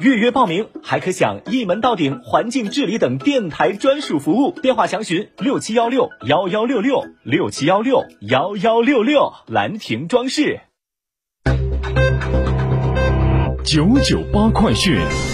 预约报名还可享一门到顶环境治理等电台专属服务。电话详询六七幺六幺幺六六六七幺六幺幺六六。兰亭装饰。九九八快讯。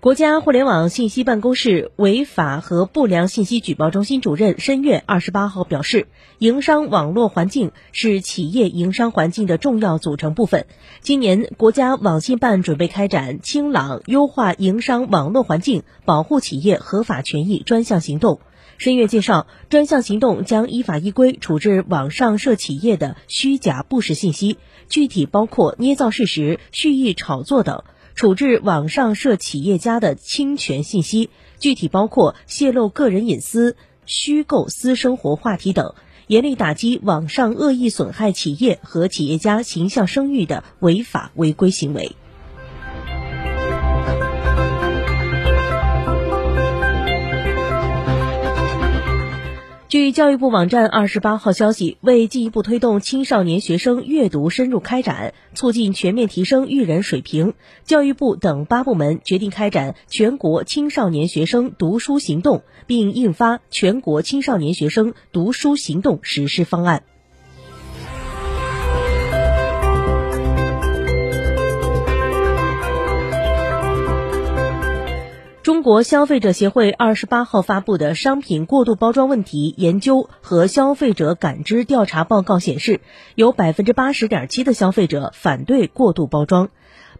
国家互联网信息办公室违法和不良信息举报中心主任申月二十八号表示，营商网络环境是企业营商环境的重要组成部分。今年，国家网信办准备开展“清朗优化营商网络环境，保护企业合法权益”专项行动。申月介绍，专项行动将依法依规处置网上涉企业的虚假不实信息，具体包括捏造事实、蓄意炒作等。处置网上涉企业家的侵权信息，具体包括泄露个人隐私、虚构私生活话题等，严厉打击网上恶意损害企业和企业家形象声誉的违法违规行为。据教育部网站二十八号消息，为进一步推动青少年学生阅读深入开展，促进全面提升育人水平，教育部等八部门决定开展全国青少年学生读书行动，并印发全国青少年学生读书行动实施方案。中国消费者协会二十八号发布的商品过度包装问题研究和消费者感知调查报告显示，有百分之八十点七的消费者反对过度包装。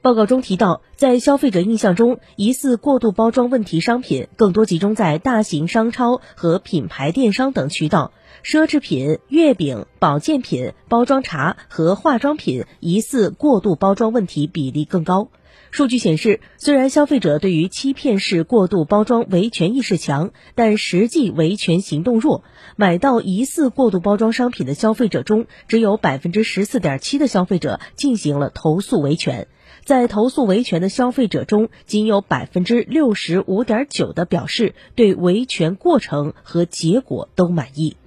报告中提到，在消费者印象中，疑似过度包装问题商品更多集中在大型商超和品牌电商等渠道，奢侈品、月饼、保健品、包装茶和化妆品疑似过度包装问题比例更高。数据显示，虽然消费者对于欺骗式过度包装维权意识强，但实际维权行动弱。买到疑似过度包装商品的消费者中，只有百分之十四点七的消费者进行了投诉维权。在投诉维权的消费者中，仅有百分之六十五点九的表示对维权过程和结果都满意。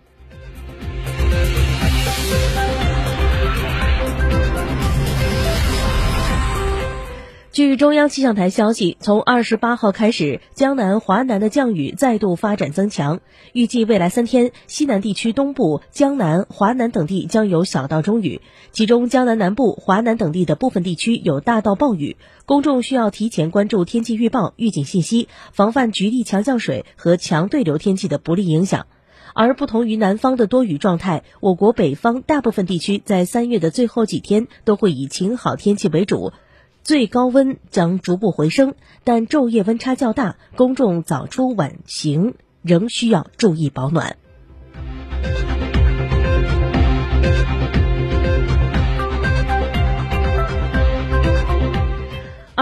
据中央气象台消息，从二十八号开始，江南、华南的降雨再度发展增强。预计未来三天，西南地区东部、江南、华南等地将有小到中雨，其中江南南部、华南等地的部分地区有大到暴雨。公众需要提前关注天气预报、预警信息，防范局地强降水和强对流天气的不利影响。而不同于南方的多雨状态，我国北方大部分地区在三月的最后几天都会以晴好天气为主。最高温将逐步回升，但昼夜温差较大，公众早出晚行仍需要注意保暖。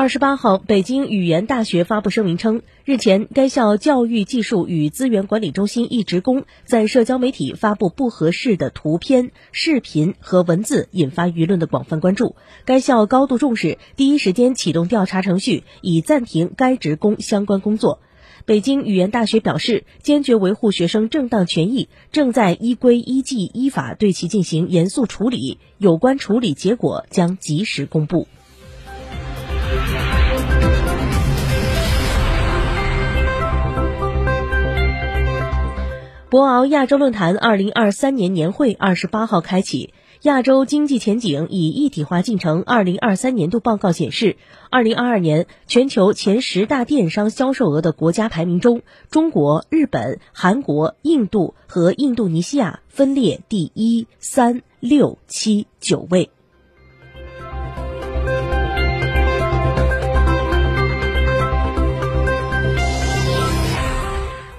十八号，北京语言大学发布声明称，日前该校教育技术与资源管理中心一职工在社交媒体发布不合适的图片、视频和文字，引发舆论的广泛关注。该校高度重视，第一时间启动调查程序，已暂停该职工相关工作。北京语言大学表示，坚决维护学生正当权益，正在依规依纪依法对其进行严肃处理，有关处理结果将及时公布。博鳌亚洲论坛二零二三年年会二十八号开启。亚洲经济前景与一体化进程二零二三年度报告显示，二零二二年全球前十大电商销售额的国家排名中，中国、日本、韩国、印度和印度尼西亚分列第一、三、六、七、九位。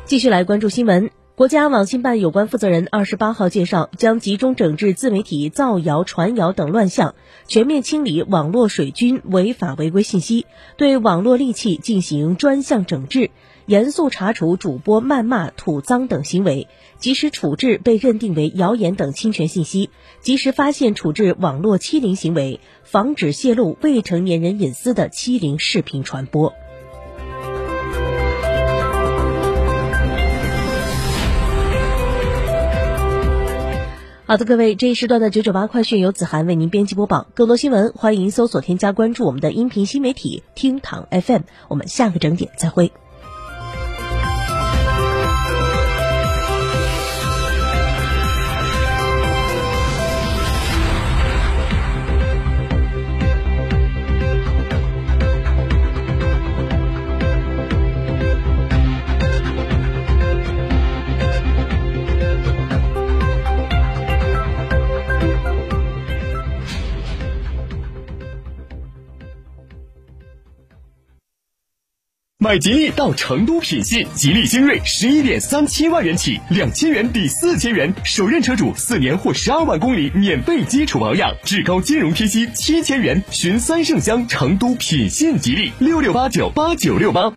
继续来关注新闻。国家网信办有关负责人二十八号介绍，将集中整治自媒体造谣、传谣等乱象，全面清理网络水军违法违规信息，对网络戾气进行专项整治，严肃查处主播谩骂、吐脏等行为，及时处置被认定为谣言等侵权信息，及时发现处置网络欺凌行为，防止泄露未成年人隐私的欺凌视频传播。好的，各位，这一时段的九九八快讯由子涵为您编辑播报。更多新闻，欢迎搜索添加关注我们的音频新媒体厅堂 FM。我们下个整点再会。买吉利到成都品信，吉利星瑞十一点三七万元起，两千元抵四千元，首任车主四年或十二万公里免费基础保养，至高金融贴息七千元。寻三圣乡成都品信吉利六六八九八九六八。